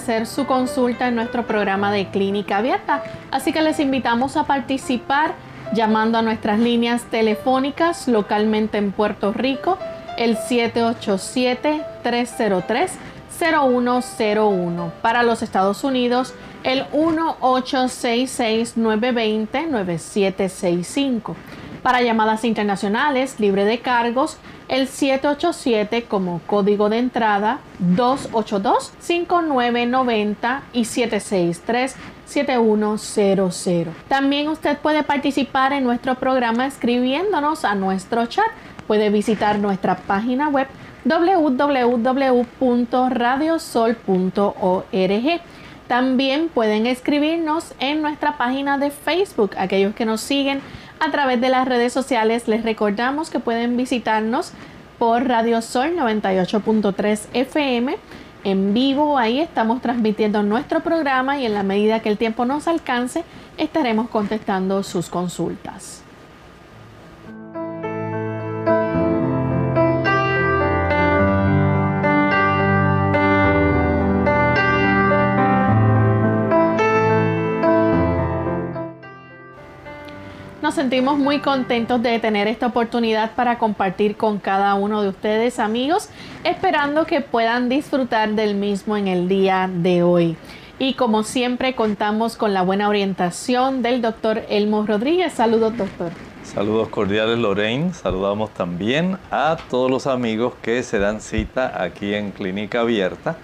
Hacer su consulta en nuestro programa de clínica abierta. Así que les invitamos a participar llamando a nuestras líneas telefónicas localmente en Puerto Rico, el 787-303-0101. Para los Estados Unidos, el 1866-920-9765. Para llamadas internacionales libre de cargos, el 787 como código de entrada 282-5990 y 763-7100. También usted puede participar en nuestro programa escribiéndonos a nuestro chat. Puede visitar nuestra página web www.radiosol.org. También pueden escribirnos en nuestra página de Facebook, aquellos que nos siguen a través de las redes sociales. Les recordamos que pueden visitarnos por Radio Sol 98.3 FM en vivo. Ahí estamos transmitiendo nuestro programa y en la medida que el tiempo nos alcance estaremos contestando sus consultas. Nos sentimos muy contentos de tener esta oportunidad para compartir con cada uno de ustedes amigos, esperando que puedan disfrutar del mismo en el día de hoy. Y como siempre contamos con la buena orientación del doctor Elmo Rodríguez. Saludos doctor. Saludos cordiales Lorraine, saludamos también a todos los amigos que se dan cita aquí en Clínica Abierta.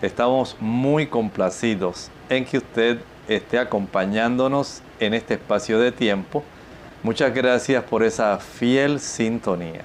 Estamos muy complacidos en que usted esté acompañándonos en este espacio de tiempo Muchas gracias por esa fiel sintonía.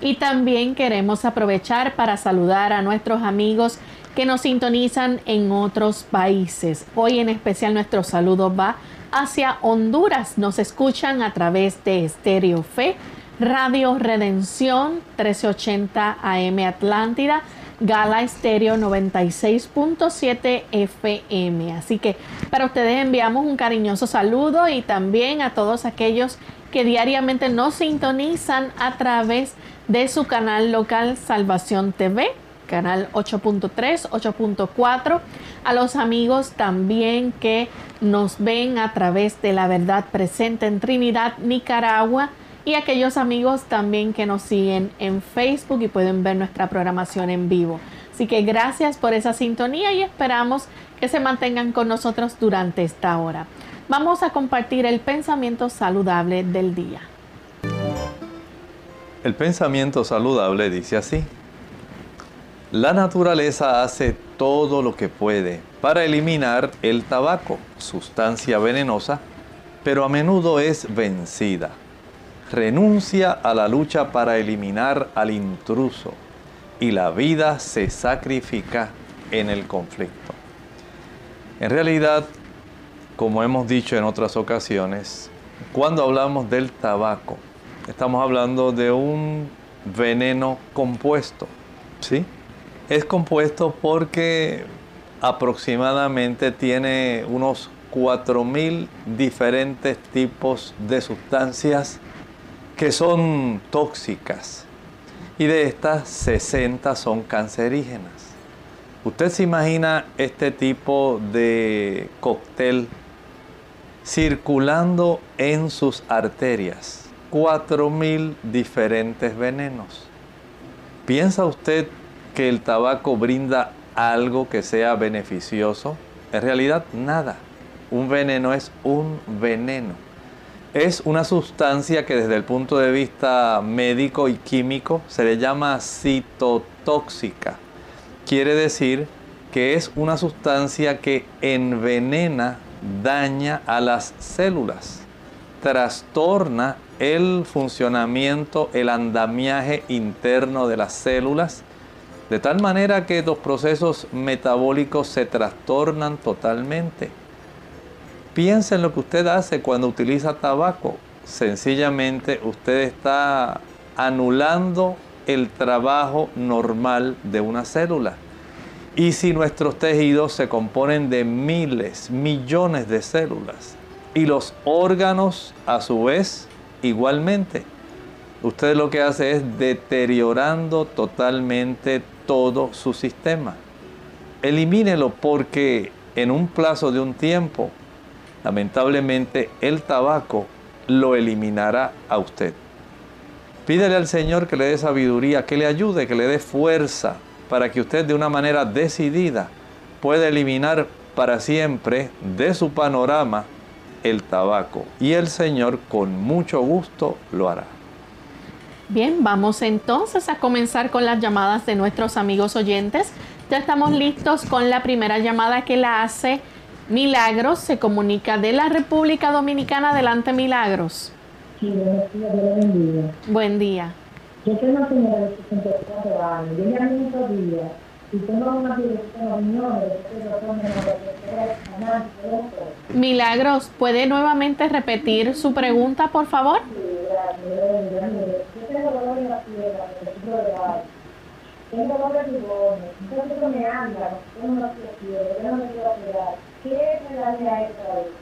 Y también queremos aprovechar para saludar a nuestros amigos que nos sintonizan en otros países. Hoy en especial nuestro saludo va hacia Honduras. Nos escuchan a través de Estéreo Fe, Radio Redención 1380 AM Atlántida Gala Estéreo 96.7 FM. Así que para ustedes enviamos un cariñoso saludo y también a todos aquellos que diariamente nos sintonizan a través de su canal local Salvación TV, canal 8.3, 8.4, a los amigos también que nos ven a través de la verdad presente en Trinidad, Nicaragua, y aquellos amigos también que nos siguen en Facebook y pueden ver nuestra programación en vivo. Así que gracias por esa sintonía y esperamos que se mantengan con nosotros durante esta hora. Vamos a compartir el pensamiento saludable del día. El pensamiento saludable dice así. La naturaleza hace todo lo que puede para eliminar el tabaco, sustancia venenosa, pero a menudo es vencida renuncia a la lucha para eliminar al intruso y la vida se sacrifica en el conflicto. En realidad, como hemos dicho en otras ocasiones, cuando hablamos del tabaco, estamos hablando de un veneno compuesto, ¿sí? Es compuesto porque aproximadamente tiene unos 4.000 diferentes tipos de sustancias que son tóxicas y de estas 60 son cancerígenas. ¿Usted se imagina este tipo de cóctel circulando en sus arterias. 4.000 diferentes venenos. ¿Piensa usted que el tabaco brinda algo que sea beneficioso? En realidad nada. Un veneno es un veneno. Es una sustancia que desde el punto de vista médico y químico se le llama citotóxica. Quiere decir que es una sustancia que envenena, daña a las células, trastorna el funcionamiento, el andamiaje interno de las células, de tal manera que los procesos metabólicos se trastornan totalmente. Piensa en lo que usted hace cuando utiliza tabaco. Sencillamente usted está anulando el trabajo normal de una célula. Y si nuestros tejidos se componen de miles, millones de células, y los órganos a su vez igualmente, usted lo que hace es deteriorando totalmente todo su sistema. Elimínelo porque en un plazo de un tiempo, lamentablemente el tabaco lo eliminará a usted. Pídele al Señor que le dé sabiduría, que le ayude, que le dé fuerza para que usted de una manera decidida pueda eliminar para siempre de su panorama el tabaco. Y el Señor con mucho gusto lo hará. Bien, vamos entonces a comenzar con las llamadas de nuestros amigos oyentes. Ya estamos listos con la primera llamada que la hace Milagros. Se comunica de la República Dominicana. Adelante, Milagros. Sí, buenos días, Dios bendiga. Buen día. Yo soy una señora de 64 años. Yo en estos días y tengo una dirección de Milagros, ¿puede nuevamente repetir su pregunta, por favor? Yo tengo dolor en la tengo dolor tengo dolor de ribones, entonces me anda, tengo una fiebre, yo no me quiero operar. ¿Qué me daría esto ahí?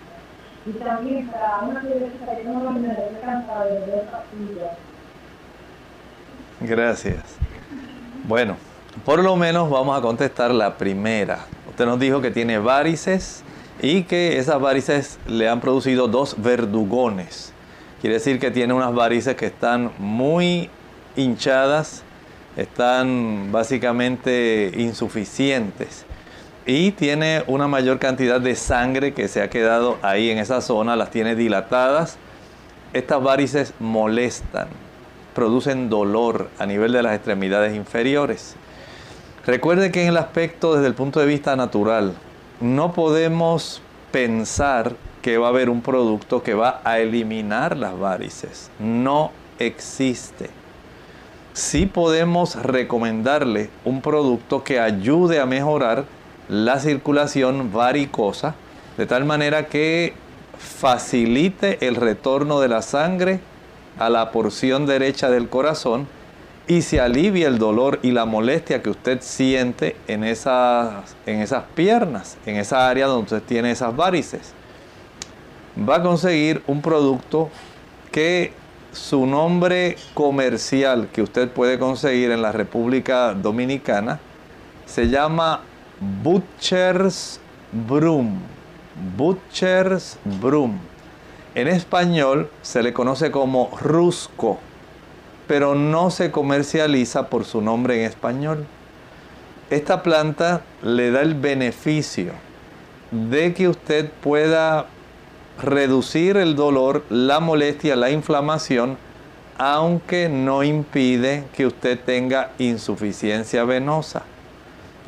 Y también para una fiebre que no me estoy cansada de ver pastillas. Gracias. Bueno, por lo menos vamos a contestar la primera. Usted nos dijo que tiene varices y que esas varices le han producido dos verdugones. Quiere decir que tiene unas varices que están muy hinchadas, están básicamente insuficientes y tiene una mayor cantidad de sangre que se ha quedado ahí en esa zona, las tiene dilatadas. Estas varices molestan, producen dolor a nivel de las extremidades inferiores. Recuerde que en el aspecto desde el punto de vista natural, no podemos pensar que va a haber un producto que va a eliminar las varices. No existe. Sí podemos recomendarle un producto que ayude a mejorar la circulación varicosa, de tal manera que facilite el retorno de la sangre a la porción derecha del corazón y se alivia el dolor y la molestia que usted siente en esas, en esas piernas, en esa área donde usted tiene esas varices. Va a conseguir un producto que su nombre comercial que usted puede conseguir en la República Dominicana se llama Butcher's Broom. Butcher's Broom. En español se le conoce como Rusco pero no se comercializa por su nombre en español. Esta planta le da el beneficio de que usted pueda reducir el dolor, la molestia, la inflamación, aunque no impide que usted tenga insuficiencia venosa.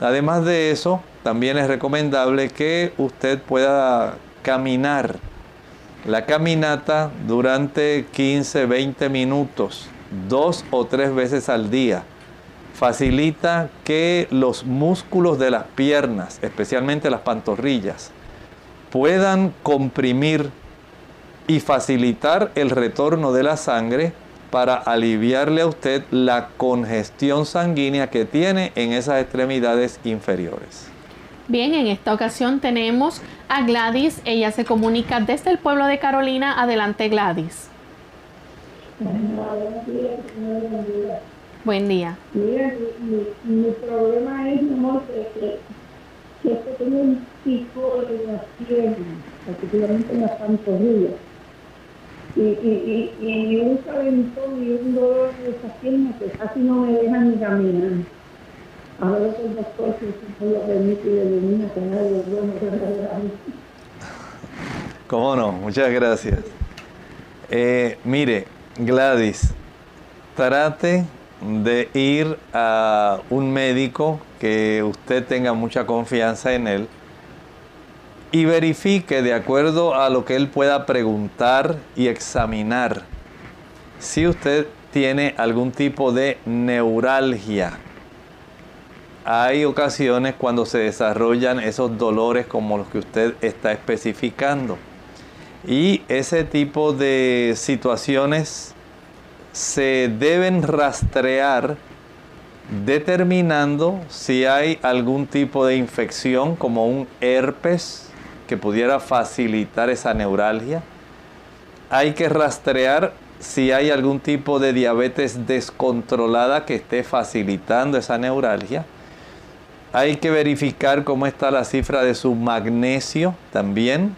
Además de eso, también es recomendable que usted pueda caminar. La caminata durante 15, 20 minutos dos o tres veces al día. Facilita que los músculos de las piernas, especialmente las pantorrillas, puedan comprimir y facilitar el retorno de la sangre para aliviarle a usted la congestión sanguínea que tiene en esas extremidades inferiores. Bien, en esta ocasión tenemos a Gladys. Ella se comunica desde el pueblo de Carolina. Adelante, Gladys. Buen día. Mira, mi, mi, problema es, mi amor, que, que, que tengo un pico en las piernas. particularmente en las pantorrillas. Y, y, y, y un calentón y un dolor de esa pierna que casi no me dejan ni caminar. Ahora que el doctor que se lo permite y elimina con algo bueno que ¿Cómo no? Muchas gracias. Eh, mire, Gladys, trate de ir a un médico que usted tenga mucha confianza en él y verifique de acuerdo a lo que él pueda preguntar y examinar si usted tiene algún tipo de neuralgia. Hay ocasiones cuando se desarrollan esos dolores como los que usted está especificando. Y ese tipo de situaciones se deben rastrear determinando si hay algún tipo de infección como un herpes que pudiera facilitar esa neuralgia. Hay que rastrear si hay algún tipo de diabetes descontrolada que esté facilitando esa neuralgia. Hay que verificar cómo está la cifra de su magnesio también.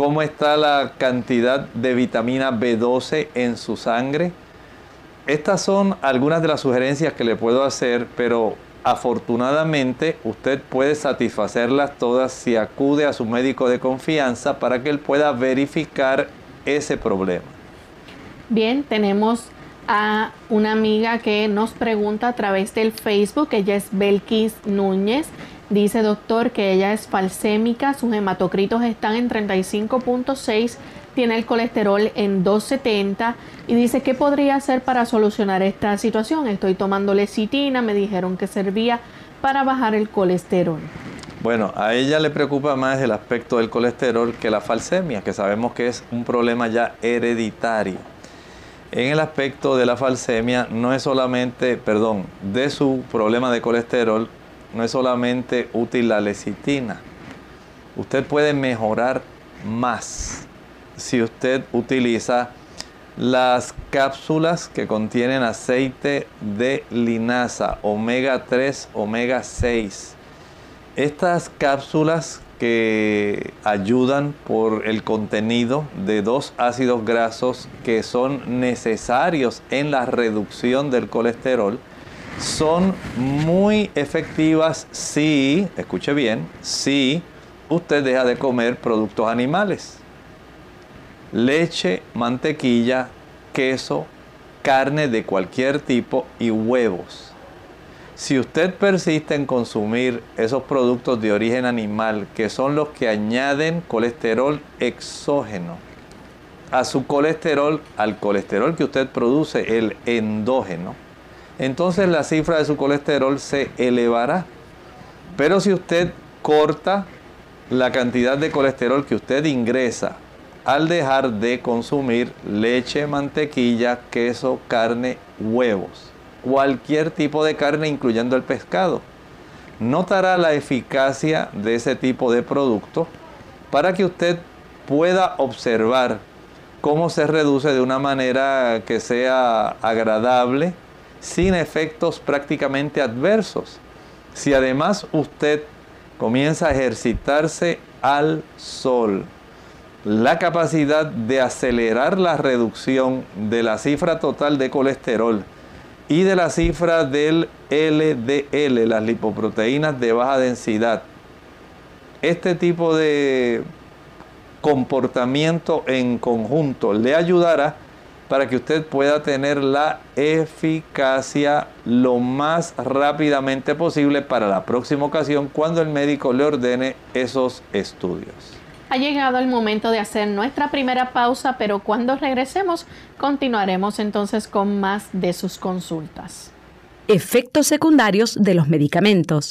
Cómo está la cantidad de vitamina B12 en su sangre. Estas son algunas de las sugerencias que le puedo hacer, pero Afortunadamente, usted puede satisfacerlas todas si acude a su médico de confianza para que él pueda verificar ese problema. Bien, tenemos a una amiga que nos pregunta a través del Facebook, ella es Belkis Núñez. Dice doctor que ella es falsémica, sus hematocritos están en 35.6 tiene el colesterol en 270 y dice, ¿qué podría hacer para solucionar esta situación? Estoy tomando lecitina, me dijeron que servía para bajar el colesterol. Bueno, a ella le preocupa más el aspecto del colesterol que la falsemia, que sabemos que es un problema ya hereditario. En el aspecto de la falsemia no es solamente, perdón, de su problema de colesterol, no es solamente útil la lecitina. Usted puede mejorar más si usted utiliza las cápsulas que contienen aceite de linaza, omega 3, omega 6. Estas cápsulas que ayudan por el contenido de dos ácidos grasos que son necesarios en la reducción del colesterol, son muy efectivas si, escuche bien, si usted deja de comer productos animales leche, mantequilla, queso, carne de cualquier tipo y huevos. Si usted persiste en consumir esos productos de origen animal, que son los que añaden colesterol exógeno a su colesterol, al colesterol que usted produce, el endógeno, entonces la cifra de su colesterol se elevará. Pero si usted corta la cantidad de colesterol que usted ingresa al dejar de consumir leche, mantequilla, queso, carne, huevos, cualquier tipo de carne incluyendo el pescado. Notará la eficacia de ese tipo de producto para que usted pueda observar cómo se reduce de una manera que sea agradable, sin efectos prácticamente adversos. Si además usted comienza a ejercitarse al sol, la capacidad de acelerar la reducción de la cifra total de colesterol y de la cifra del LDL, las lipoproteínas de baja densidad. Este tipo de comportamiento en conjunto le ayudará para que usted pueda tener la eficacia lo más rápidamente posible para la próxima ocasión cuando el médico le ordene esos estudios. Ha llegado el momento de hacer nuestra primera pausa, pero cuando regresemos continuaremos entonces con más de sus consultas. Efectos secundarios de los medicamentos.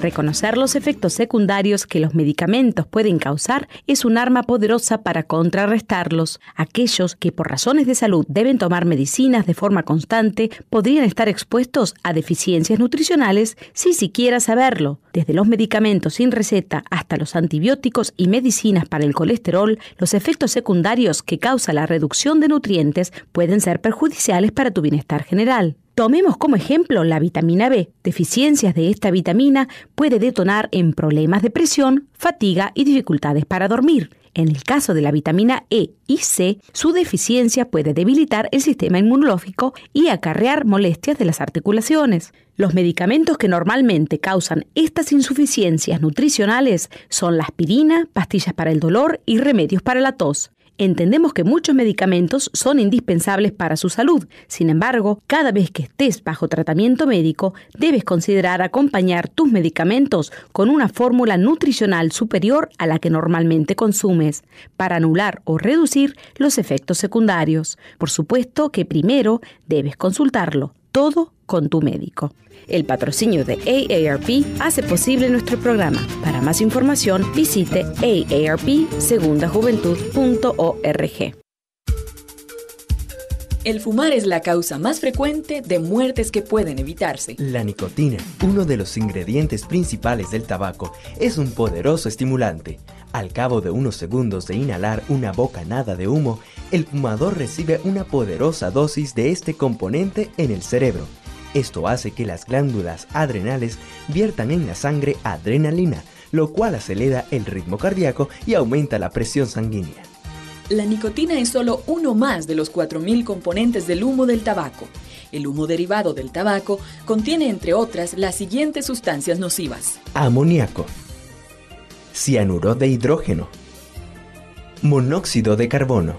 Reconocer los efectos secundarios que los medicamentos pueden causar es un arma poderosa para contrarrestarlos. Aquellos que por razones de salud deben tomar medicinas de forma constante podrían estar expuestos a deficiencias nutricionales sin siquiera saberlo. Desde los medicamentos sin receta hasta los antibióticos y medicinas para el colesterol, los efectos secundarios que causa la reducción de nutrientes pueden ser perjudiciales para tu bienestar general. Tomemos como ejemplo la vitamina B. Deficiencias de esta vitamina puede detonar en problemas de presión, fatiga y dificultades para dormir. En el caso de la vitamina E y C, su deficiencia puede debilitar el sistema inmunológico y acarrear molestias de las articulaciones. Los medicamentos que normalmente causan estas insuficiencias nutricionales son la aspirina, pastillas para el dolor y remedios para la tos. Entendemos que muchos medicamentos son indispensables para su salud. Sin embargo, cada vez que estés bajo tratamiento médico, debes considerar acompañar tus medicamentos con una fórmula nutricional superior a la que normalmente consumes, para anular o reducir los efectos secundarios. Por supuesto que primero debes consultarlo, todo con tu médico. El patrocinio de AARP hace posible nuestro programa. Para más información, visite aarpsegundajuventud.org. El fumar es la causa más frecuente de muertes que pueden evitarse. La nicotina, uno de los ingredientes principales del tabaco, es un poderoso estimulante. Al cabo de unos segundos de inhalar una bocanada de humo, el fumador recibe una poderosa dosis de este componente en el cerebro esto hace que las glándulas adrenales viertan en la sangre adrenalina, lo cual acelera el ritmo cardíaco y aumenta la presión sanguínea. La nicotina es solo uno más de los 4.000 componentes del humo del tabaco. El humo derivado del tabaco contiene, entre otras, las siguientes sustancias nocivas. Amoníaco, cianuro de hidrógeno, monóxido de carbono.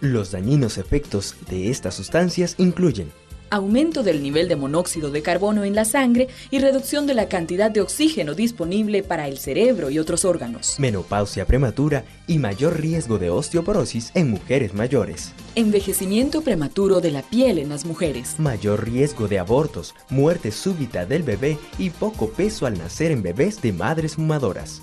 Los dañinos efectos de estas sustancias incluyen aumento del nivel de monóxido de carbono en la sangre y reducción de la cantidad de oxígeno disponible para el cerebro y otros órganos. Menopausia prematura y mayor riesgo de osteoporosis en mujeres mayores. Envejecimiento prematuro de la piel en las mujeres. Mayor riesgo de abortos, muerte súbita del bebé y poco peso al nacer en bebés de madres fumadoras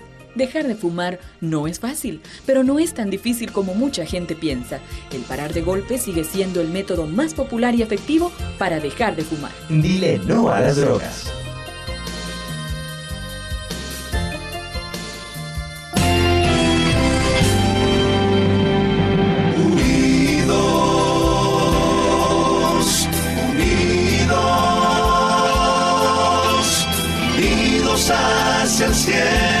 Dejar de fumar no es fácil, pero no es tan difícil como mucha gente piensa. El parar de golpe sigue siendo el método más popular y efectivo para dejar de fumar. Dile no a las drogas. Unidos, unidos, unidos hacia el cielo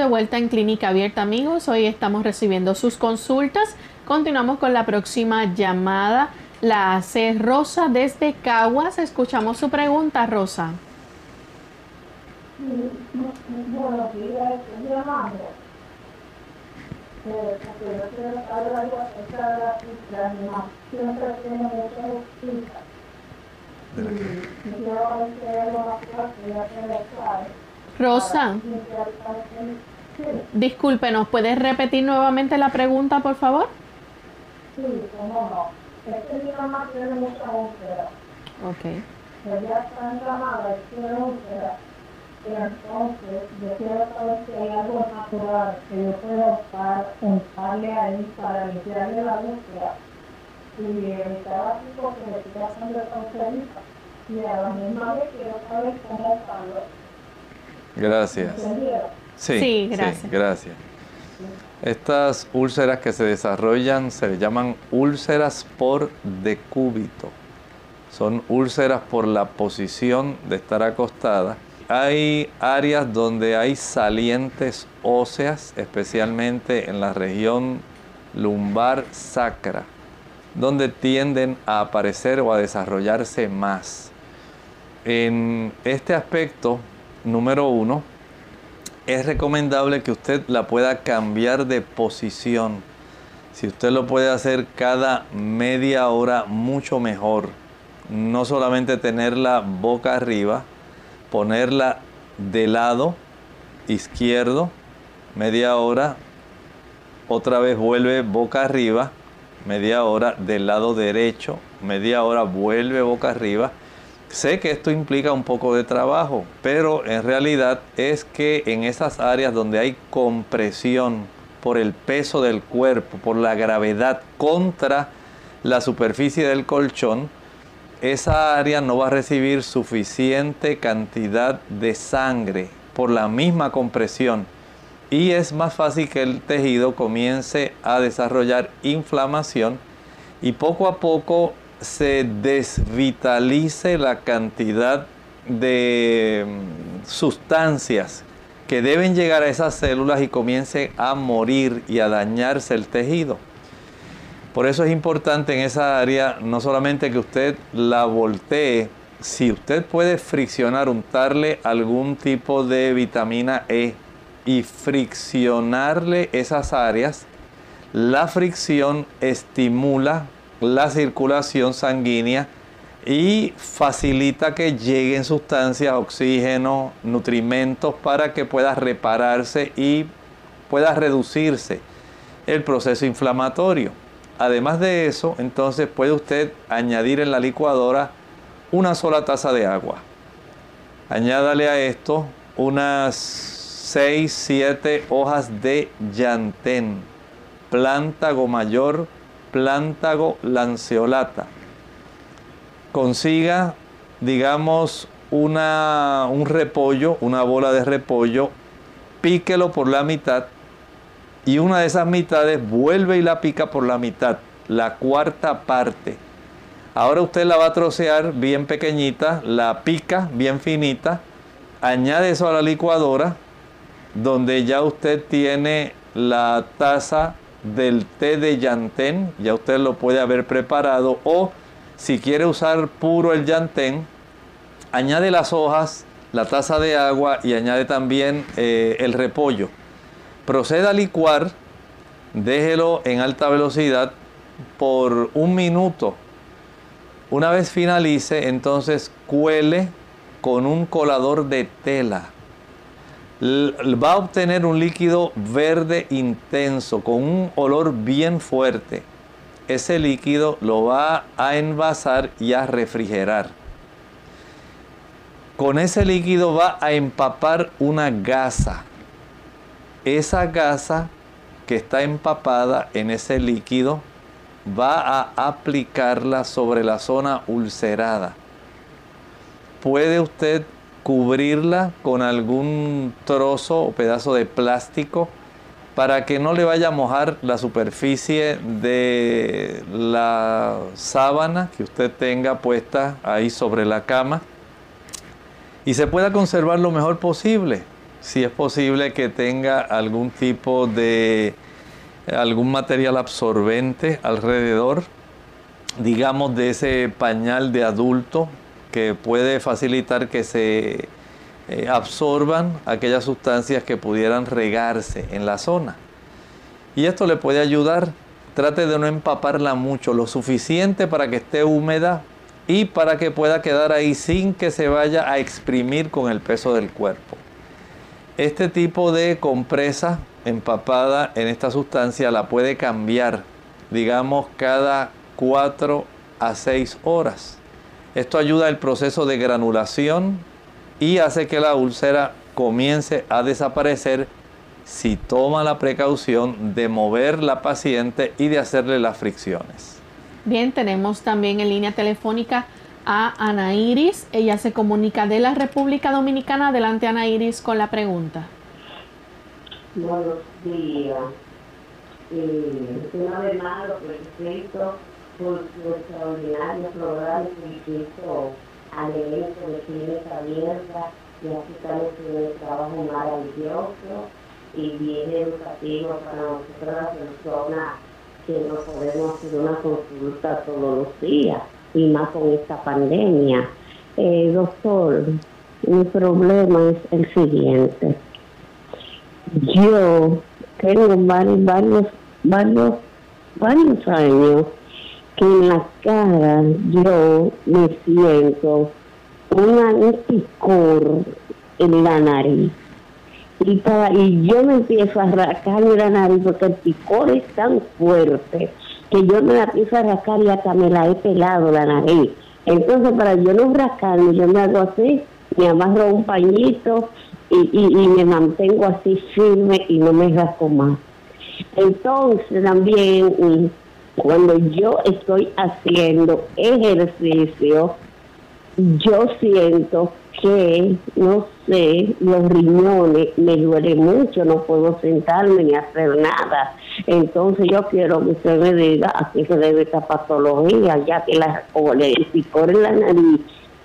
De vuelta en Clínica Abierta, amigos. Hoy estamos recibiendo sus consultas. Continuamos con la próxima llamada. La hace Rosa desde Caguas. Escuchamos su pregunta, Rosa. Buenos. Rosa, Sí, disculpe, ¿nos puedes repetir nuevamente la pregunta, por favor? sí, cómo no. Es que mi mamá tiene mucha úlcera. Ok. Ella está inflamada y tiene úlcera. Entonces, yo quiero saber si hay algo natural que yo pueda usar, untarle ahí para limpiarle la úlcera y evitar así porque me estoy pasando de cancerita. Y a la misma vez quiero saber cómo usarlo. Gracias. Sí, Sí, gracias. gracias. Estas úlceras que se desarrollan se le llaman úlceras por decúbito. Son úlceras por la posición de estar acostada. Hay áreas donde hay salientes óseas, especialmente en la región lumbar sacra, donde tienden a aparecer o a desarrollarse más. En este aspecto, número uno, es recomendable que usted la pueda cambiar de posición. Si usted lo puede hacer cada media hora, mucho mejor. No solamente tenerla boca arriba, ponerla de lado izquierdo, media hora, otra vez vuelve boca arriba, media hora del lado derecho, media hora vuelve boca arriba. Sé que esto implica un poco de trabajo, pero en realidad es que en esas áreas donde hay compresión por el peso del cuerpo, por la gravedad contra la superficie del colchón, esa área no va a recibir suficiente cantidad de sangre por la misma compresión. Y es más fácil que el tejido comience a desarrollar inflamación y poco a poco se desvitalice la cantidad de mm, sustancias que deben llegar a esas células y comience a morir y a dañarse el tejido. Por eso es importante en esa área no solamente que usted la voltee, si usted puede friccionar, untarle algún tipo de vitamina E y friccionarle esas áreas, la fricción estimula la circulación sanguínea y facilita que lleguen sustancias, oxígeno, nutrimentos para que pueda repararse y pueda reducirse el proceso inflamatorio. Además de eso, entonces puede usted añadir en la licuadora una sola taza de agua. Añádale a esto unas 6, 7 hojas de llantén, plántago mayor, plántago lanceolata. Consiga, digamos, una, un repollo, una bola de repollo, píquelo por la mitad y una de esas mitades vuelve y la pica por la mitad, la cuarta parte. Ahora usted la va a trocear bien pequeñita, la pica bien finita, añade eso a la licuadora, donde ya usted tiene la taza del té de llantén, ya usted lo puede haber preparado, o si quiere usar puro el llantén, añade las hojas, la taza de agua y añade también eh, el repollo. Proceda a licuar, déjelo en alta velocidad por un minuto. Una vez finalice, entonces cuele con un colador de tela. Va a obtener un líquido verde intenso con un olor bien fuerte. Ese líquido lo va a envasar y a refrigerar. Con ese líquido va a empapar una gasa. Esa gasa que está empapada en ese líquido va a aplicarla sobre la zona ulcerada. Puede usted cubrirla con algún trozo o pedazo de plástico para que no le vaya a mojar la superficie de la sábana que usted tenga puesta ahí sobre la cama y se pueda conservar lo mejor posible. Si es posible que tenga algún tipo de algún material absorbente alrededor, digamos de ese pañal de adulto que puede facilitar que se eh, absorban aquellas sustancias que pudieran regarse en la zona. Y esto le puede ayudar. Trate de no empaparla mucho, lo suficiente para que esté húmeda y para que pueda quedar ahí sin que se vaya a exprimir con el peso del cuerpo. Este tipo de compresa empapada en esta sustancia la puede cambiar, digamos, cada 4 a 6 horas. Esto ayuda al proceso de granulación y hace que la úlcera comience a desaparecer si toma la precaución de mover la paciente y de hacerle las fricciones. Bien, tenemos también en línea telefónica a Ana Iris. Ella se comunica de la República Dominicana. Adelante, Ana Iris, con la pregunta. Buenos días. Eh, una vez más lo felicito por su extraordinario programa que hizo al evento de clínica abierta y así estamos en trabajo maravilloso y bien educativo para nosotros las personas que no podemos hacer una consulta todos los días y más con esta pandemia. Eh, doctor, mi problema es el siguiente. Yo tengo varios, varios, varios, varios años en la cara yo me siento un picor en la nariz. Y, para, y yo me empiezo a rascarme la nariz porque el picor es tan fuerte que yo me la empiezo a rascar y hasta me la he pelado la nariz. Entonces, para yo no rascarme, yo me hago así, me amarro un pañito y, y, me mantengo así firme y no me rasco más. Entonces, también cuando yo estoy haciendo ejercicio, yo siento que, no sé, los riñones me duelen mucho, no puedo sentarme ni hacer nada. Entonces yo quiero que usted me diga a qué se debe esta patología, ya que la, o le picor en la nariz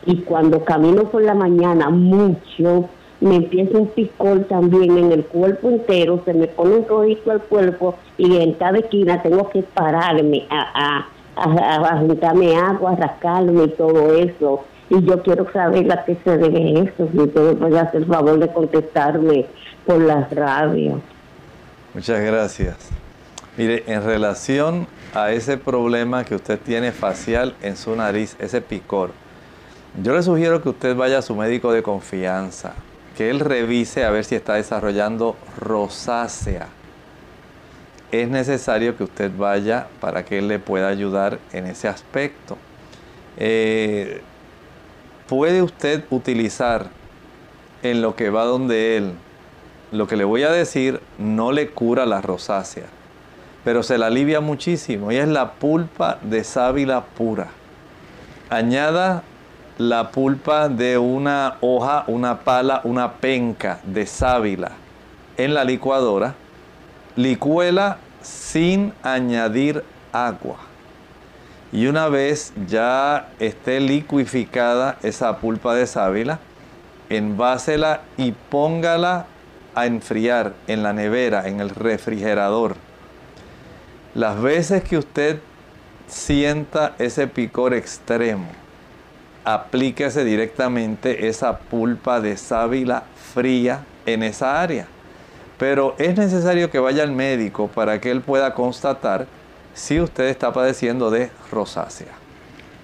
y cuando camino por la mañana mucho, me empieza un picor también en el cuerpo entero, se me pone un rojito al cuerpo y en cada esquina tengo que pararme a, a, a, a juntarme agua, a rascarme y todo eso y yo quiero saber a qué se debe eso, si usted puede hacer el favor de contestarme por la radio. Muchas gracias. Mire, en relación a ese problema que usted tiene facial en su nariz, ese picor, yo le sugiero que usted vaya a su médico de confianza, que él revise a ver si está desarrollando rosácea. Es necesario que usted vaya para que él le pueda ayudar en ese aspecto. Eh, puede usted utilizar en lo que va donde él. Lo que le voy a decir no le cura la rosácea, pero se la alivia muchísimo y es la pulpa de sábila pura. Añada la pulpa de una hoja, una pala, una penca de sábila en la licuadora, licuela sin añadir agua. Y una vez ya esté liquificada esa pulpa de sábila, envásela y póngala a enfriar en la nevera, en el refrigerador. Las veces que usted sienta ese picor extremo, aplíquese directamente esa pulpa de sábila fría en esa área. Pero es necesario que vaya al médico para que él pueda constatar si usted está padeciendo de rosácea.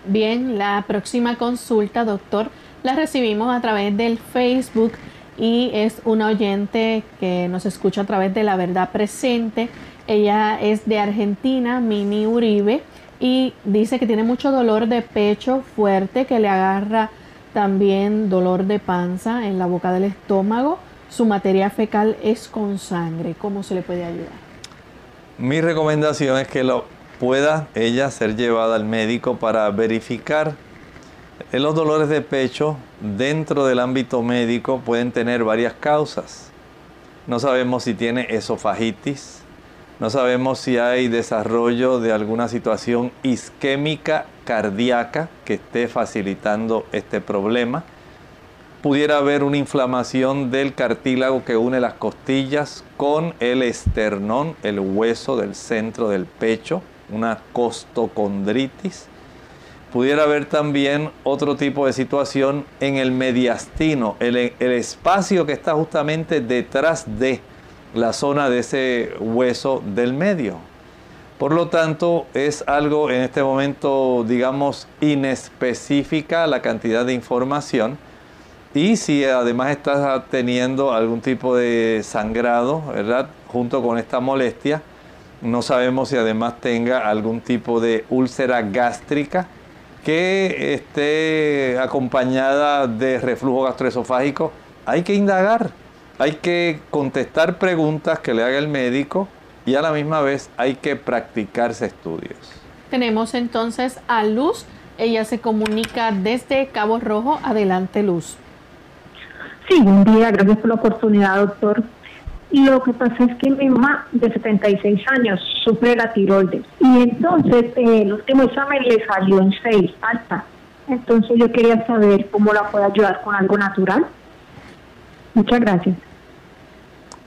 Bien, la próxima consulta, doctor, la recibimos a través del Facebook y es una oyente que nos escucha a través de La Verdad Presente. Ella es de Argentina, Mimi Uribe, y dice que tiene mucho dolor de pecho fuerte, que le agarra también dolor de panza en la boca del estómago. Su materia fecal es con sangre. ¿Cómo se le puede ayudar? Mi recomendación es que lo pueda ella ser llevada al médico para verificar. Los dolores de pecho dentro del ámbito médico pueden tener varias causas. No sabemos si tiene esofagitis, no sabemos si hay desarrollo de alguna situación isquémica cardíaca que esté facilitando este problema pudiera haber una inflamación del cartílago que une las costillas con el esternón, el hueso del centro del pecho, una costocondritis. Pudiera haber también otro tipo de situación en el mediastino, el, el espacio que está justamente detrás de la zona de ese hueso del medio. Por lo tanto, es algo en este momento, digamos, inespecífica la cantidad de información y si además estás teniendo algún tipo de sangrado, ¿verdad? Junto con esta molestia, no sabemos si además tenga algún tipo de úlcera gástrica que esté acompañada de reflujo gastroesofágico, hay que indagar, hay que contestar preguntas que le haga el médico y a la misma vez hay que practicarse estudios. Tenemos entonces a Luz, ella se comunica desde Cabo Rojo. Adelante, Luz. Sí, buen día, gracias por la oportunidad, doctor. Lo que pasa es que mi mamá de 76 años sufre la tiroides y entonces eh, el último examen le salió en 6, alta. Entonces yo quería saber cómo la puedo ayudar con algo natural. Muchas gracias.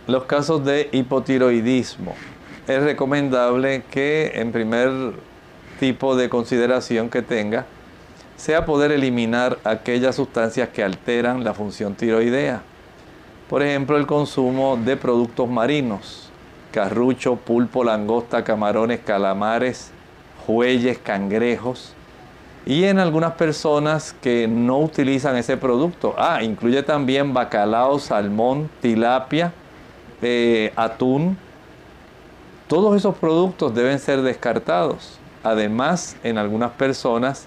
Los casos de hipotiroidismo. Es recomendable que en primer tipo de consideración que tenga sea poder eliminar aquellas sustancias que alteran la función tiroidea. Por ejemplo, el consumo de productos marinos, carrucho, pulpo, langosta, camarones, calamares, jueyes, cangrejos. Y en algunas personas que no utilizan ese producto. Ah, incluye también bacalao, salmón, tilapia, eh, atún. Todos esos productos deben ser descartados. Además, en algunas personas,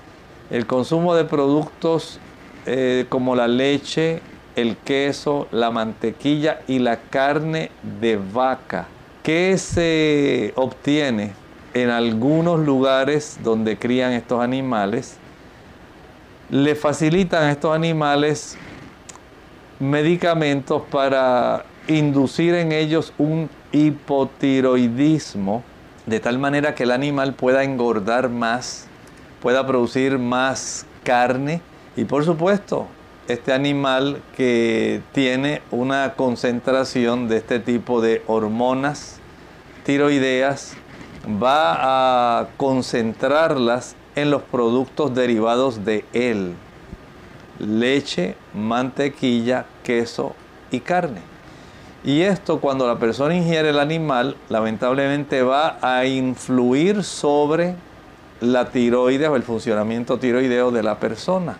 el consumo de productos eh, como la leche, el queso, la mantequilla y la carne de vaca, que se obtiene en algunos lugares donde crían estos animales, le facilitan a estos animales medicamentos para inducir en ellos un hipotiroidismo, de tal manera que el animal pueda engordar más, pueda producir más carne y por supuesto este animal que tiene una concentración de este tipo de hormonas tiroideas va a concentrarlas en los productos derivados de él. Leche, mantequilla, queso y carne. Y esto cuando la persona ingiere el animal, lamentablemente va a influir sobre la tiroides o el funcionamiento tiroideo de la persona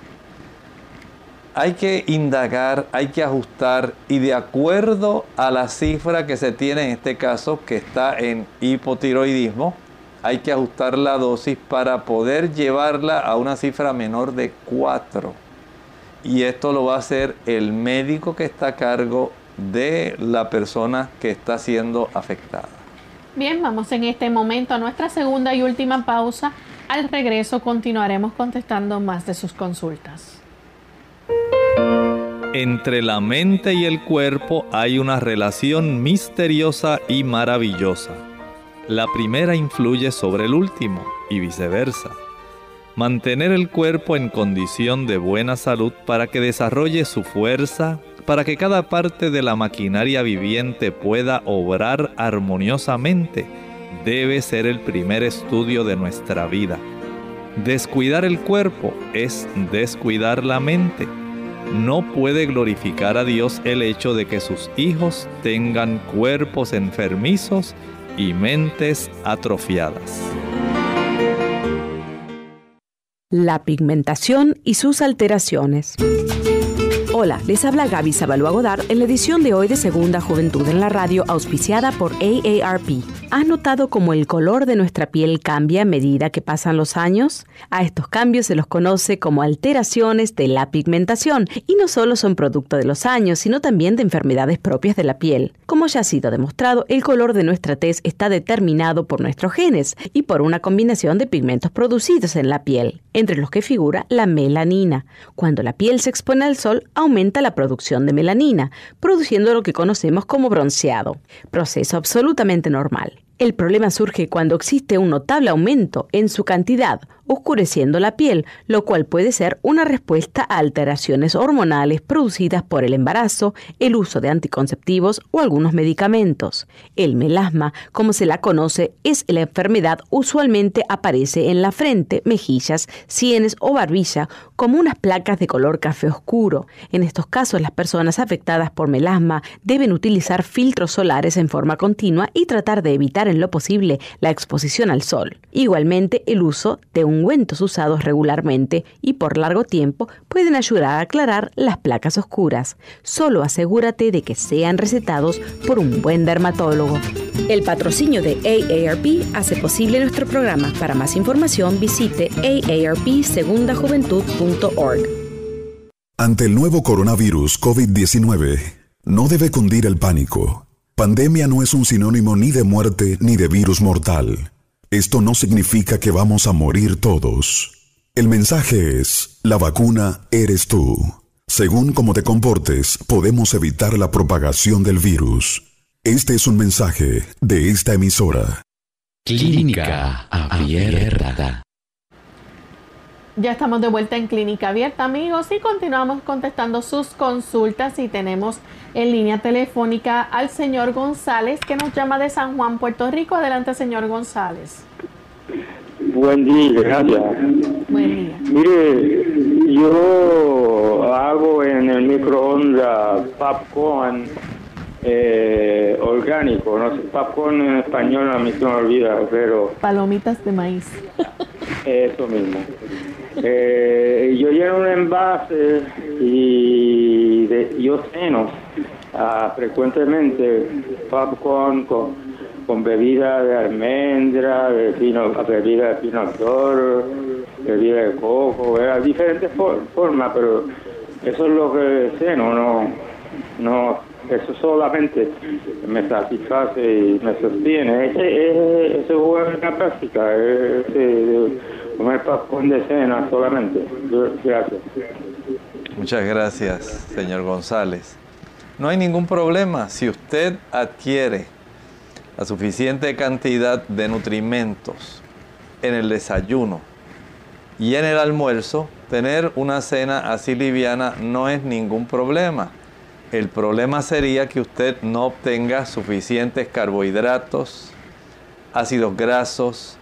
hay que indagar, hay que ajustar y de acuerdo a la cifra que se tiene en este caso, que está en hipotiroidismo, hay que ajustar la dosis para poder llevarla a una cifra menor de 4. Y esto lo va a hacer el médico que está a cargo de la persona que está siendo afectada. Bien, vamos en este momento a nuestra segunda y última pausa. Al regreso continuaremos contestando más de sus consultas. Entre la mente y el cuerpo hay una relación misteriosa y maravillosa. La primera influye sobre el último y viceversa. Mantener el cuerpo en condición de buena salud para que desarrolle su fuerza, para que cada parte de la maquinaria viviente pueda obrar armoniosamente, debe ser el primer estudio de nuestra vida. Descuidar el cuerpo es descuidar la mente. No puede glorificar a Dios el hecho de que sus hijos tengan cuerpos enfermizos y mentes atrofiadas. La pigmentación y sus alteraciones. Hola, les habla Gaby Zabalúa Godard en la edición de hoy de Segunda Juventud en la Radio, auspiciada por AARP. ¿Has notado cómo el color de nuestra piel cambia a medida que pasan los años? A estos cambios se los conoce como alteraciones de la pigmentación y no solo son producto de los años, sino también de enfermedades propias de la piel. Como ya ha sido demostrado, el color de nuestra tez está determinado por nuestros genes y por una combinación de pigmentos producidos en la piel, entre los que figura la melanina. Cuando la piel se expone al sol, la producción de melanina, produciendo lo que conocemos como bronceado, proceso absolutamente normal. El problema surge cuando existe un notable aumento en su cantidad oscureciendo la piel, lo cual puede ser una respuesta a alteraciones hormonales producidas por el embarazo, el uso de anticonceptivos o algunos medicamentos. El melasma, como se la conoce, es la enfermedad usualmente aparece en la frente, mejillas, sienes o barbilla como unas placas de color café oscuro. En estos casos, las personas afectadas por melasma deben utilizar filtros solares en forma continua y tratar de evitar en lo posible la exposición al sol. Igualmente, el uso de un ungüentos usados regularmente y por largo tiempo pueden ayudar a aclarar las placas oscuras. Solo asegúrate de que sean recetados por un buen dermatólogo. El patrocinio de AARP hace posible nuestro programa. Para más información visite aarpsegundajuventud.org. Ante el nuevo coronavirus COVID-19, no debe cundir el pánico. Pandemia no es un sinónimo ni de muerte ni de virus mortal. Esto no significa que vamos a morir todos. El mensaje es, la vacuna eres tú. Según cómo te comportes, podemos evitar la propagación del virus. Este es un mensaje de esta emisora. Clínica Abierta. Ya estamos de vuelta en Clínica Abierta, amigos, y continuamos contestando sus consultas y tenemos en línea telefónica al señor González que nos llama de San Juan, Puerto Rico. Adelante, señor González. Buen día, gracias. Buen día. Mire, yo hago en el microondas popcorn eh, orgánico, no sé, popcorn en español a mí se me olvida, pero Palomitas de maíz. eso mismo. Eh, yo lleno un envase y de- yo ceno ah, frecuentemente popcorn con, con bebida de almendra, de pino, bebida de pinot bebida de coco, ¿verdad? diferentes for- formas, pero eso es lo que ceno, no, no, eso solamente me satisface y me sostiene. Ese, eso es buena práctica, de comer popcorn de cena solamente. Gracias. Muchas gracias, señor González. No hay ningún problema si usted adquiere la suficiente cantidad de nutrimentos en el desayuno y en el almuerzo, tener una cena así liviana no es ningún problema. El problema sería que usted no obtenga suficientes carbohidratos, ácidos grasos,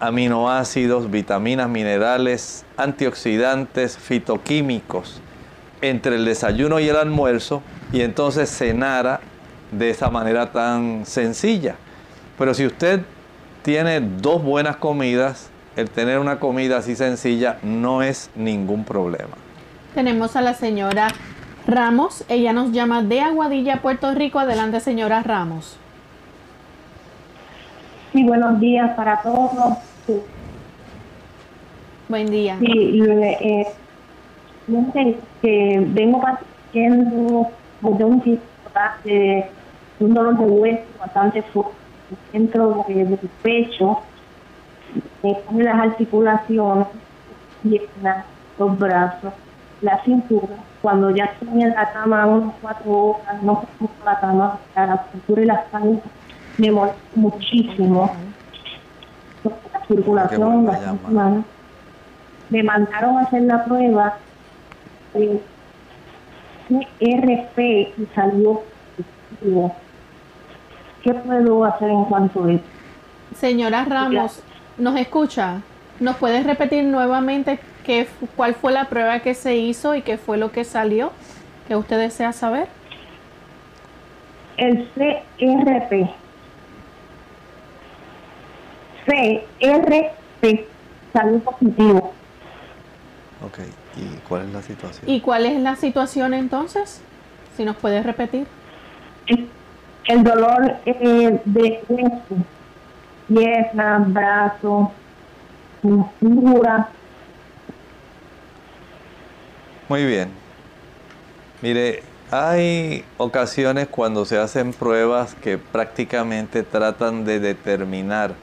aminoácidos, vitaminas, minerales, antioxidantes, fitoquímicos entre el desayuno y el almuerzo y entonces cenara de esa manera tan sencilla. Pero si usted tiene dos buenas comidas, el tener una comida así sencilla no es ningún problema. Tenemos a la señora Ramos. Ella nos llama de Aguadilla, Puerto Rico. Adelante, señora Ramos. Sí, buenos días para todos. Buen día. sí, eh, fíjense que vengo padeciendo de un de un dolor de hueso bastante fuerte dentro de- del pecho, me pone las articulaciones, los brazos, la cintura. Cuando ya estoy en la cama unas cuatro horas, no puedo la cama, la cintura y la espalda me molesta muchísimo. La circulación vuelva a bastante mala. Me mandaron a hacer la prueba de RP y salió positivo. ¿Qué puedo hacer en cuanto a eso? Señora Ramos, ¿nos escucha? ¿Nos puedes repetir nuevamente qué, cuál fue la prueba que se hizo y qué fue lo que salió? que usted desea saber? El CRP. CRP. Salud positivo. Ok, ¿y cuál es la situación? ¿Y cuál es la situación entonces? Si nos puedes repetir. El dolor eh, de pierna, brazo, cintura. Muy bien. Mire, hay ocasiones cuando se hacen pruebas que prácticamente tratan de determinar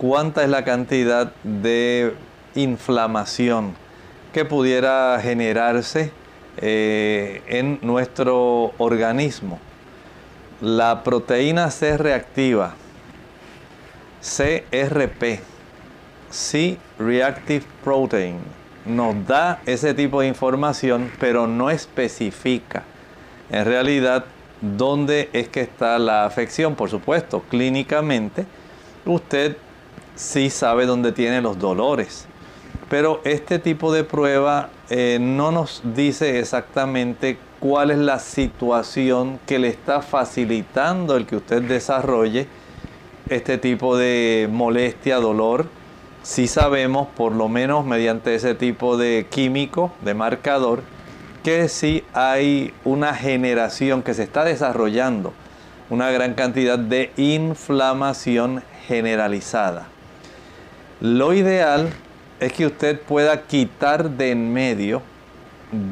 cuánta es la cantidad de inflamación que pudiera generarse eh, en nuestro organismo. La proteína C reactiva, CRP, C Reactive Protein, nos da ese tipo de información, pero no especifica en realidad dónde es que está la afección. Por supuesto, clínicamente, usted sí sabe dónde tiene los dolores, pero este tipo de prueba eh, no nos dice exactamente cuál es la situación que le está facilitando el que usted desarrolle este tipo de molestia, dolor sí sabemos, por lo menos mediante ese tipo de químico, de marcador, que sí hay una generación que se está desarrollando, una gran cantidad de inflamación generalizada. Lo ideal es que usted pueda quitar de en medio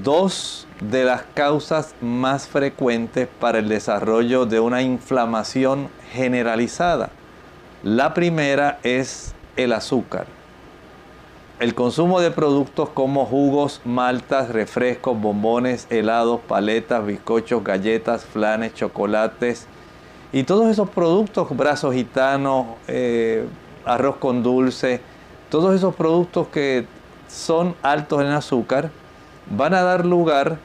dos de las causas más frecuentes para el desarrollo de una inflamación generalizada. La primera es el azúcar. El consumo de productos como jugos, maltas, refrescos, bombones, helados, paletas, bizcochos, galletas, flanes, chocolates y todos esos productos, brazos gitanos, eh, arroz con dulce, todos esos productos que son altos en azúcar van a dar lugar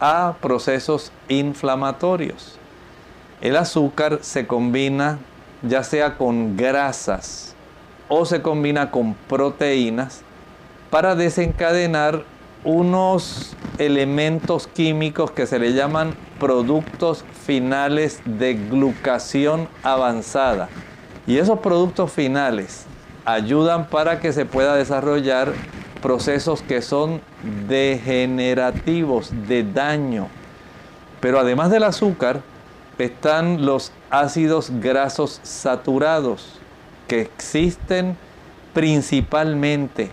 a procesos inflamatorios. El azúcar se combina ya sea con grasas o se combina con proteínas para desencadenar unos elementos químicos que se le llaman productos finales de glucación avanzada. Y esos productos finales ayudan para que se pueda desarrollar procesos que son degenerativos, de daño. Pero además del azúcar, están los ácidos grasos saturados, que existen principalmente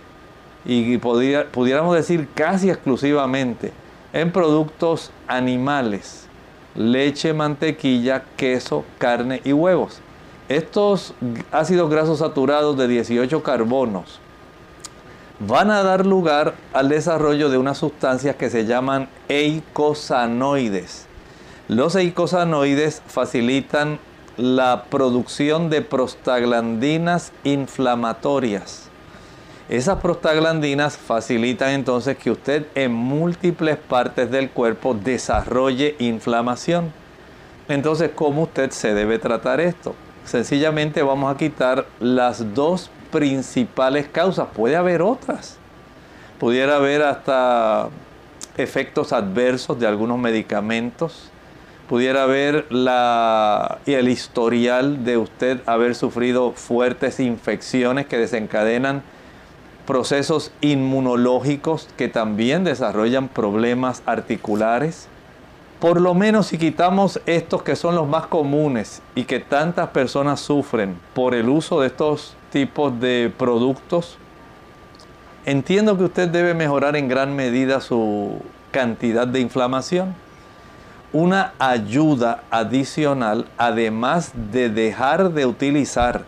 y pudiéramos decir casi exclusivamente en productos animales, leche, mantequilla, queso, carne y huevos. Estos ácidos grasos saturados de 18 carbonos van a dar lugar al desarrollo de unas sustancias que se llaman eicosanoides. Los eicosanoides facilitan la producción de prostaglandinas inflamatorias. Esas prostaglandinas facilitan entonces que usted en múltiples partes del cuerpo desarrolle inflamación. Entonces, ¿cómo usted se debe tratar esto? Sencillamente vamos a quitar las dos principales causas. Puede haber otras. Pudiera haber hasta efectos adversos de algunos medicamentos. Pudiera haber la, el historial de usted haber sufrido fuertes infecciones que desencadenan procesos inmunológicos que también desarrollan problemas articulares. Por lo menos si quitamos estos que son los más comunes y que tantas personas sufren por el uso de estos tipos de productos. Entiendo que usted debe mejorar en gran medida su cantidad de inflamación. Una ayuda adicional, además de dejar de utilizar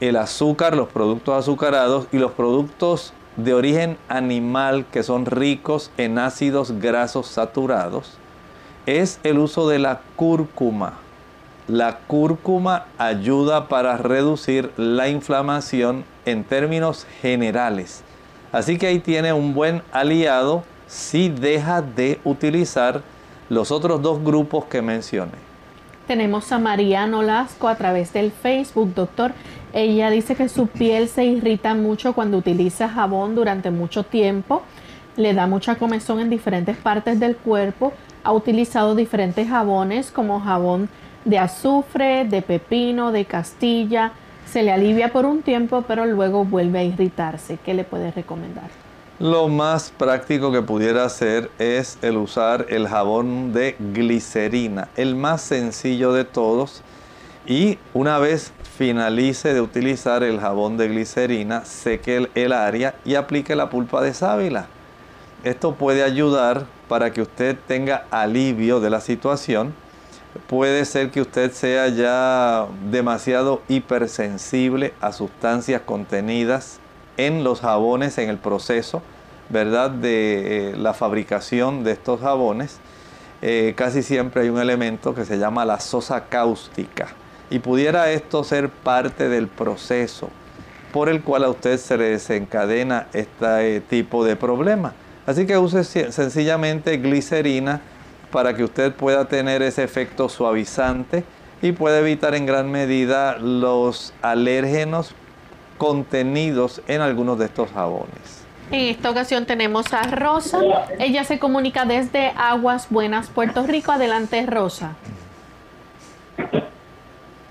el azúcar, los productos azucarados y los productos de origen animal que son ricos en ácidos grasos saturados, es el uso de la cúrcuma la cúrcuma ayuda para reducir la inflamación en términos generales. Así que ahí tiene un buen aliado si deja de utilizar los otros dos grupos que mencioné. Tenemos a María Nolasco a través del Facebook, doctor. Ella dice que su piel se irrita mucho cuando utiliza jabón durante mucho tiempo. Le da mucha comezón en diferentes partes del cuerpo. Ha utilizado diferentes jabones como jabón de azufre, de pepino, de castilla. Se le alivia por un tiempo, pero luego vuelve a irritarse. ¿Qué le puede recomendar? Lo más práctico que pudiera hacer es el usar el jabón de glicerina, el más sencillo de todos. Y una vez finalice de utilizar el jabón de glicerina, seque el, el área y aplique la pulpa de sábila. Esto puede ayudar para que usted tenga alivio de la situación puede ser que usted sea ya demasiado hipersensible a sustancias contenidas en los jabones, en el proceso, ¿verdad? De eh, la fabricación de estos jabones. Eh, casi siempre hay un elemento que se llama la sosa cáustica. Y pudiera esto ser parte del proceso por el cual a usted se le desencadena este tipo de problema. Así que use sencillamente glicerina para que usted pueda tener ese efecto suavizante y pueda evitar en gran medida los alérgenos contenidos en algunos de estos jabones. En esta ocasión tenemos a Rosa. Ella se comunica desde Aguas Buenas, Puerto Rico. Adelante, Rosa.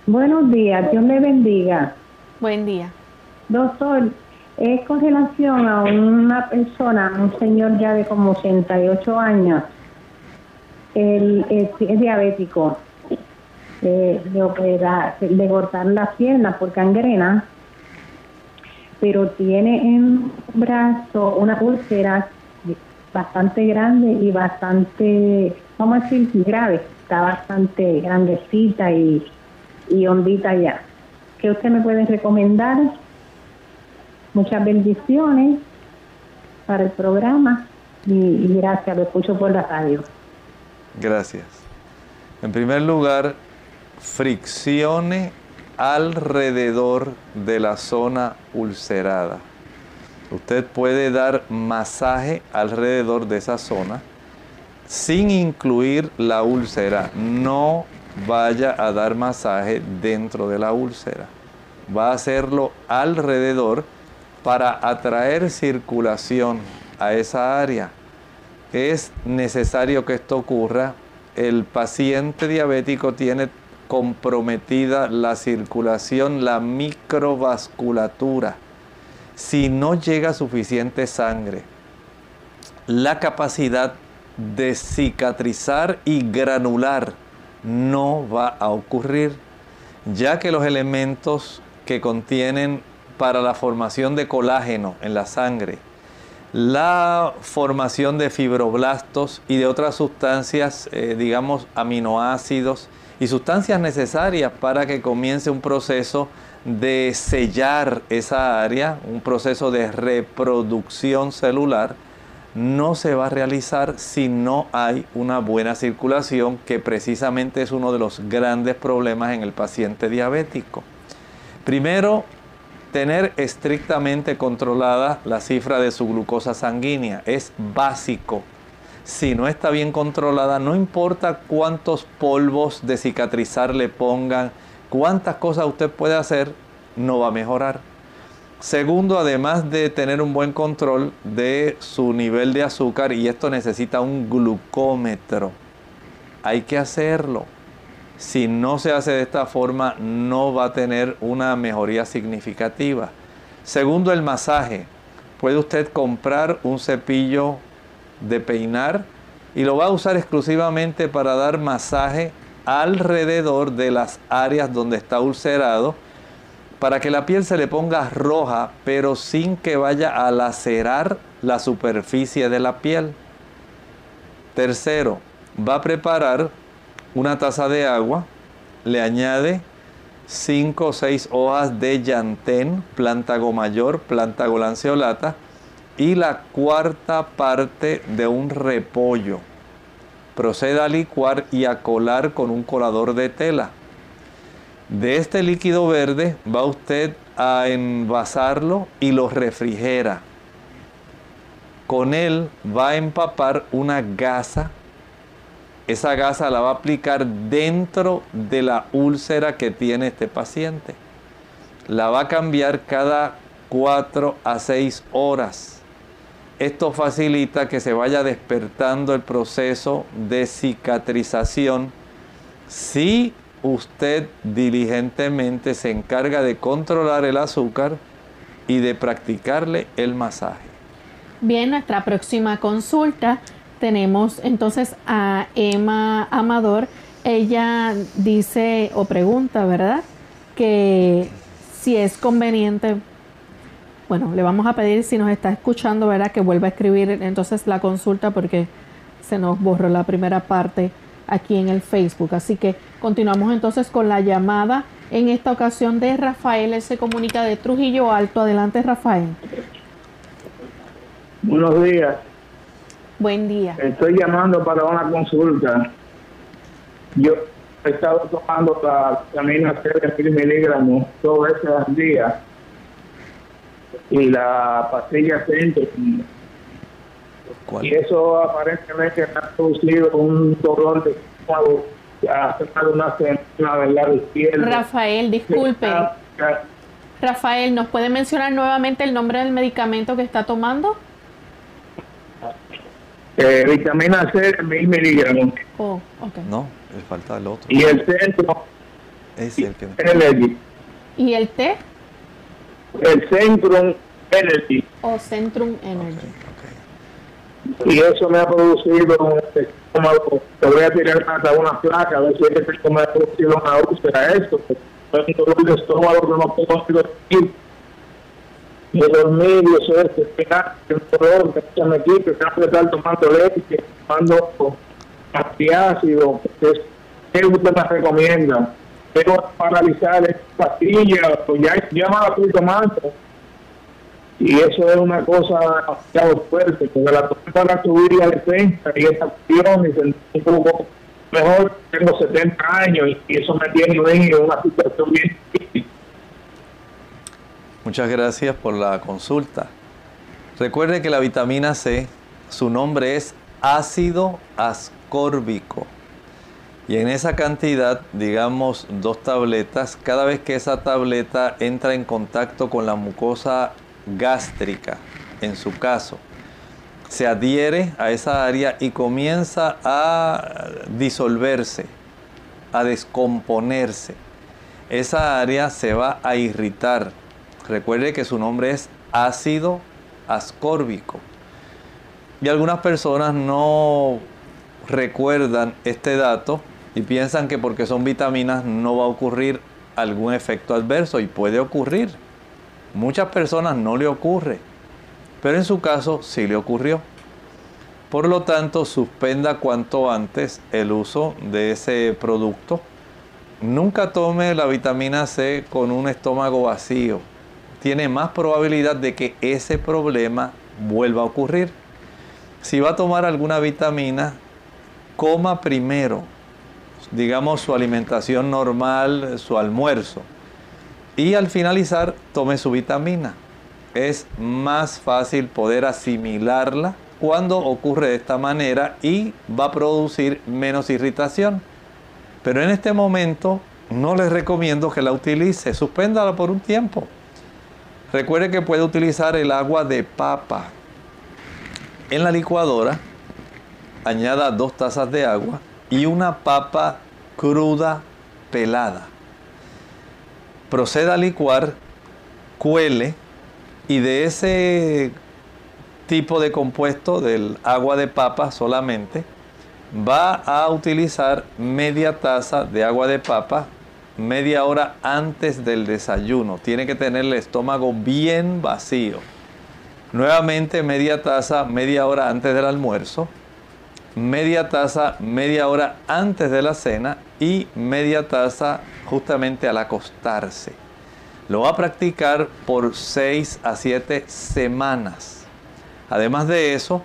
Buenos días, Dios me bendiga. Buen día. Doctor, Es con relación a una persona, un señor ya de como 88 años, él es, diabético, eh, de operar, de cortar las piernas por gangrena, pero tiene en brazo una úlcera bastante grande y bastante, vamos a decir, grave, está bastante grandecita y, y hondita ya. ¿Qué usted me puede recomendar? Muchas bendiciones para el programa y, gracias, lo escucho por la radio. Gracias. En primer lugar, friccione alrededor de la zona ulcerada. Usted puede dar masaje alrededor de esa zona sin incluir la úlcera. No vaya a dar masaje dentro de la úlcera. Va a hacerlo alrededor para atraer circulación a esa área. Es necesario que esto ocurra. El paciente diabético tiene comprometida la circulación, la microvasculatura. Si no llega suficiente sangre, la capacidad de cicatrizar y granular no va a ocurrir, ya que los elementos que contienen para la formación de colágeno en la sangre, la formación de fibroblastos y de otras sustancias, eh, digamos, aminoácidos y sustancias necesarias para que comience un proceso de sellar esa área, un proceso de reproducción celular, no se va a realizar si no hay una buena circulación, que precisamente es uno de los grandes problemas en el paciente diabético. Primero, tener estrictamente controlada la cifra de su glucosa sanguínea es básico. Si no está bien controlada, no importa cuántos polvos de cicatrizar le pongan, cuántas cosas usted puede hacer, no va a mejorar. Segundo, además de tener un buen control de su nivel de azúcar, y esto necesita un glucómetro, hay que hacerlo. Si no se hace de esta forma, no va a tener una mejoría significativa. Segundo, el masaje. Puede usted comprar un cepillo de peinar y lo va a usar exclusivamente para dar masaje alrededor de las áreas donde está ulcerado para que la piel se le ponga roja, pero sin que vaya a lacerar la superficie de la piel. Tercero, va a preparar una taza de agua, le añade 5 o 6 hojas de llantén, plántago mayor, plántago lanceolata, y la cuarta parte de un repollo. Proceda a licuar y a colar con un colador de tela. De este líquido verde va usted a envasarlo y lo refrigera. Con él va a empapar una gasa. Esa gasa la va a aplicar dentro de la úlcera que tiene este paciente. La va a cambiar cada 4 a 6 horas. Esto facilita que se vaya despertando el proceso de cicatrización si usted diligentemente se encarga de controlar el azúcar y de practicarle el masaje. Bien, nuestra próxima consulta tenemos entonces a Emma Amador. Ella dice o pregunta, ¿verdad? Que si es conveniente, bueno, le vamos a pedir si nos está escuchando, ¿verdad? Que vuelva a escribir entonces la consulta porque se nos borró la primera parte aquí en el Facebook. Así que continuamos entonces con la llamada en esta ocasión de Rafael. Él se comunica de Trujillo Alto. Adelante, Rafael. Buenos días. Buen día. Estoy llamando para una consulta. Yo he estado tomando la vitamina C de mil miligramos dos veces al día y la pastilla Centro. Y eso aparentemente me ha producido un dolor de estómago hace una semana del lado izquierdo. Rafael, disculpe. Rafael, ¿nos puede mencionar nuevamente el nombre del medicamento que está tomando? Eh, vitamina C de mil miligramos. Oh, ok. No, le falta el otro. Y el centro. Es el que... Energy. ¿Y el té? El Centrum Energy. O Centrum Energy. Y eso me ha producido un estómago. Te voy a tirar hasta una placa, a ver si es que me ha producido una úlcera esto. Es un dolor de estómago que no puedo dormir. Y dormir, y eso es, esperar, el dolor que me quite, que estar tomando leche, tomando antiácido, es ¿qué usted me recomienda? Pero paralizar esta pastilla, pues ya, ya me la estoy tomando. Y eso es una cosa demasiado fuerte, porque la tomé para subir la defensa y esa acción y sentir un poco mejor. Tengo 70 años y eso me tiene en una situación bien difícil. Muchas gracias por la consulta. Recuerde que la vitamina C, su nombre es ácido ascórbico. Y en esa cantidad, digamos dos tabletas, cada vez que esa tableta entra en contacto con la mucosa gástrica, en su caso, se adhiere a esa área y comienza a disolverse, a descomponerse. Esa área se va a irritar. Recuerde que su nombre es ácido ascórbico. Y algunas personas no recuerdan este dato y piensan que porque son vitaminas no va a ocurrir algún efecto adverso y puede ocurrir. Muchas personas no le ocurre, pero en su caso sí le ocurrió. Por lo tanto, suspenda cuanto antes el uso de ese producto. Nunca tome la vitamina C con un estómago vacío. Tiene más probabilidad de que ese problema vuelva a ocurrir. Si va a tomar alguna vitamina, coma primero, digamos, su alimentación normal, su almuerzo. Y al finalizar, tome su vitamina. Es más fácil poder asimilarla cuando ocurre de esta manera y va a producir menos irritación. Pero en este momento no les recomiendo que la utilice, suspéndala por un tiempo. Recuerde que puede utilizar el agua de papa. En la licuadora, añada dos tazas de agua y una papa cruda pelada. Proceda a licuar, cuele y de ese tipo de compuesto del agua de papa solamente va a utilizar media taza de agua de papa media hora antes del desayuno. Tiene que tener el estómago bien vacío. Nuevamente media taza media hora antes del almuerzo. Media taza media hora antes de la cena y media taza justamente al acostarse. Lo va a practicar por 6 a 7 semanas. Además de eso,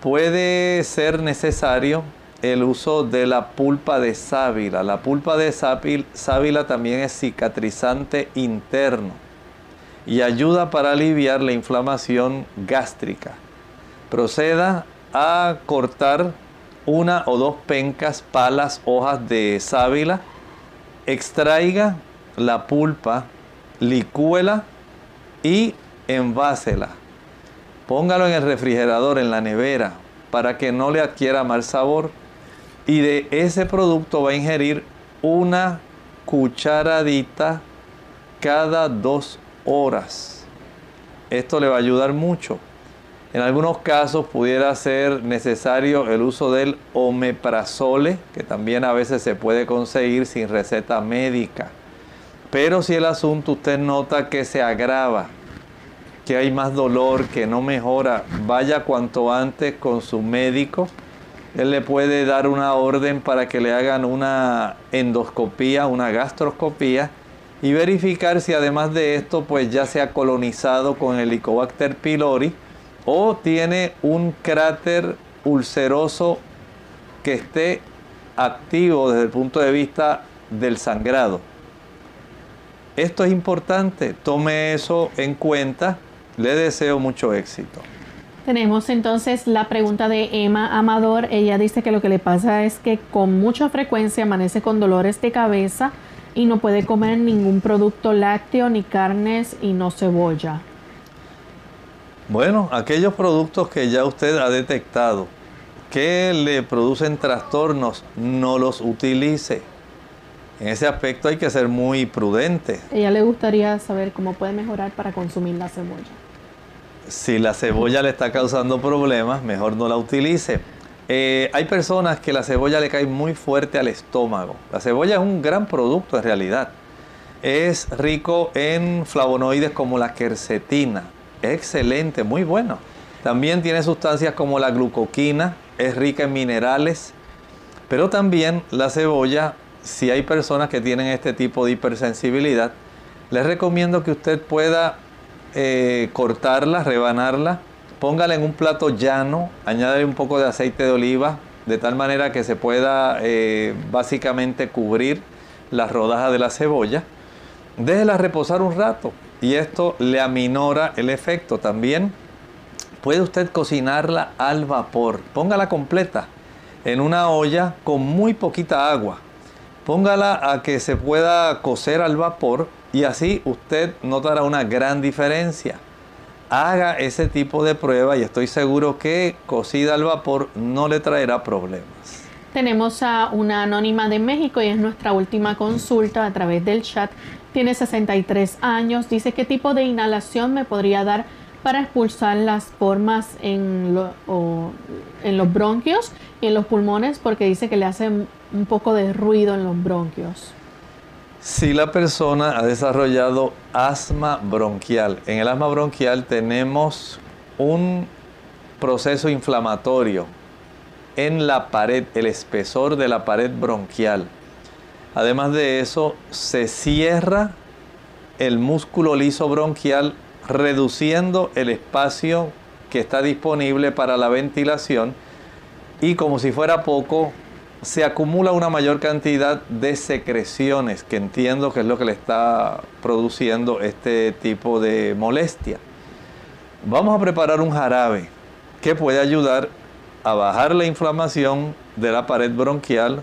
puede ser necesario el uso de la pulpa de sábila. La pulpa de sábila también es cicatrizante interno y ayuda para aliviar la inflamación gástrica. Proceda a cortar una o dos pencas, palas, hojas de sábila. Extraiga la pulpa, licúela y envásela. Póngalo en el refrigerador, en la nevera, para que no le adquiera mal sabor y de ese producto va a ingerir una cucharadita cada dos horas. Esto le va a ayudar mucho. En algunos casos pudiera ser necesario el uso del omeprazole, que también a veces se puede conseguir sin receta médica. Pero si el asunto usted nota que se agrava, que hay más dolor, que no mejora, vaya cuanto antes con su médico él le puede dar una orden para que le hagan una endoscopía, una gastroscopía y verificar si además de esto pues ya se ha colonizado con el Helicobacter pylori o tiene un cráter ulceroso que esté activo desde el punto de vista del sangrado. Esto es importante, tome eso en cuenta. Le deseo mucho éxito. Tenemos entonces la pregunta de Emma Amador. Ella dice que lo que le pasa es que con mucha frecuencia amanece con dolores de cabeza y no puede comer ningún producto lácteo, ni carnes y no cebolla. Bueno, aquellos productos que ya usted ha detectado que le producen trastornos, no los utilice. En ese aspecto hay que ser muy prudente. Ella le gustaría saber cómo puede mejorar para consumir la cebolla. Si la cebolla le está causando problemas, mejor no la utilice. Eh, hay personas que la cebolla le cae muy fuerte al estómago. La cebolla es un gran producto en realidad. Es rico en flavonoides como la quercetina. Excelente, muy bueno. También tiene sustancias como la glucoquina, es rica en minerales. Pero también la cebolla, si hay personas que tienen este tipo de hipersensibilidad, les recomiendo que usted pueda eh, cortarla, rebanarla, póngala en un plato llano, añádale un poco de aceite de oliva, de tal manera que se pueda eh, básicamente cubrir las rodajas de la cebolla. Déjela reposar un rato y esto le aminora el efecto. También puede usted cocinarla al vapor. Póngala completa en una olla con muy poquita agua. Póngala a que se pueda cocer al vapor y así usted notará una gran diferencia. Haga ese tipo de prueba y estoy seguro que cocida al vapor no le traerá problemas. Tenemos a una anónima de México y es nuestra última consulta a través del chat. Tiene 63 años. Dice qué tipo de inhalación me podría dar para expulsar las formas en, los bronquios y en los pulmones porque dice que le hace un poco de ruido en los bronquios. Si la persona ha desarrollado asma bronquial, en el asma bronquial tenemos un proceso inflamatorio en la pared, el espesor de la pared bronquial. Además de eso, se cierra el músculo liso bronquial reduciendo el espacio que está disponible para la ventilación y como si fuera poco, se acumula una mayor cantidad de secreciones, que entiendo que es lo que le está produciendo este tipo de molestia. Vamos a preparar un jarabe que puede ayudar a bajar la inflamación de la pared bronquial,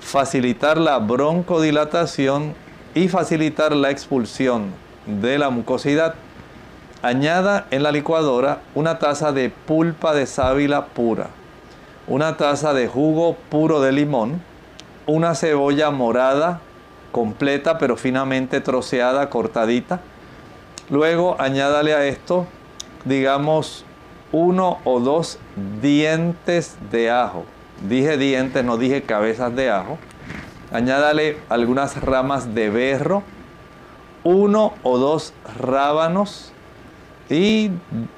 facilitar la broncodilatación y facilitar la expulsión de la mucosidad. Añada en la licuadora una taza de pulpa de sábila pura una taza de jugo puro de limón, una cebolla morada completa pero finamente troceada, cortadita. Luego añádale a esto, digamos, uno o dos dientes de ajo. Dije dientes, no dije cabezas de ajo. Añádale algunas ramas de berro, uno o dos rábanos, y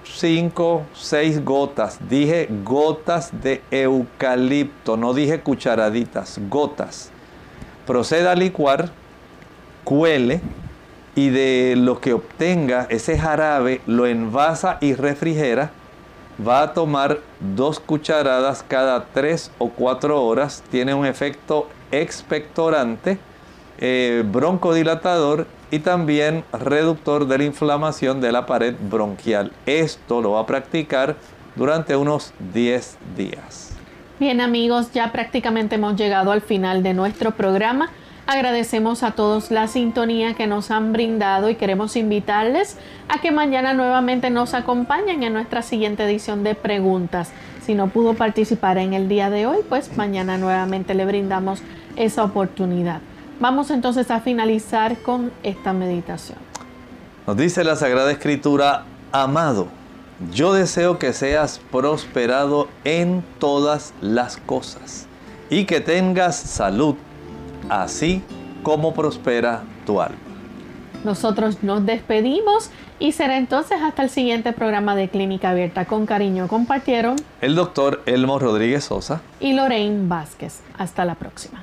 5, 6 gotas. Dije gotas de eucalipto, no dije cucharaditas, gotas. Proceda a licuar, cuele y de lo que obtenga ese jarabe lo envasa y refrigera. Va a tomar dos cucharadas cada 3 o 4 horas. Tiene un efecto expectorante, eh, broncodilatador y también reductor de la inflamación de la pared bronquial. Esto lo va a practicar durante unos 10 días. Bien amigos, ya prácticamente hemos llegado al final de nuestro programa. Agradecemos a todos la sintonía que nos han brindado y queremos invitarles a que mañana nuevamente nos acompañen en nuestra siguiente edición de preguntas. Si no pudo participar en el día de hoy, pues mañana nuevamente le brindamos esa oportunidad. Vamos entonces a finalizar con esta meditación. Nos dice la Sagrada Escritura, amado, yo deseo que seas prosperado en todas las cosas y que tengas salud, así como prospera tu alma. Nosotros nos despedimos y será entonces hasta el siguiente programa de Clínica Abierta. Con cariño compartieron el doctor Elmo Rodríguez Sosa y Lorraine Vázquez. Hasta la próxima.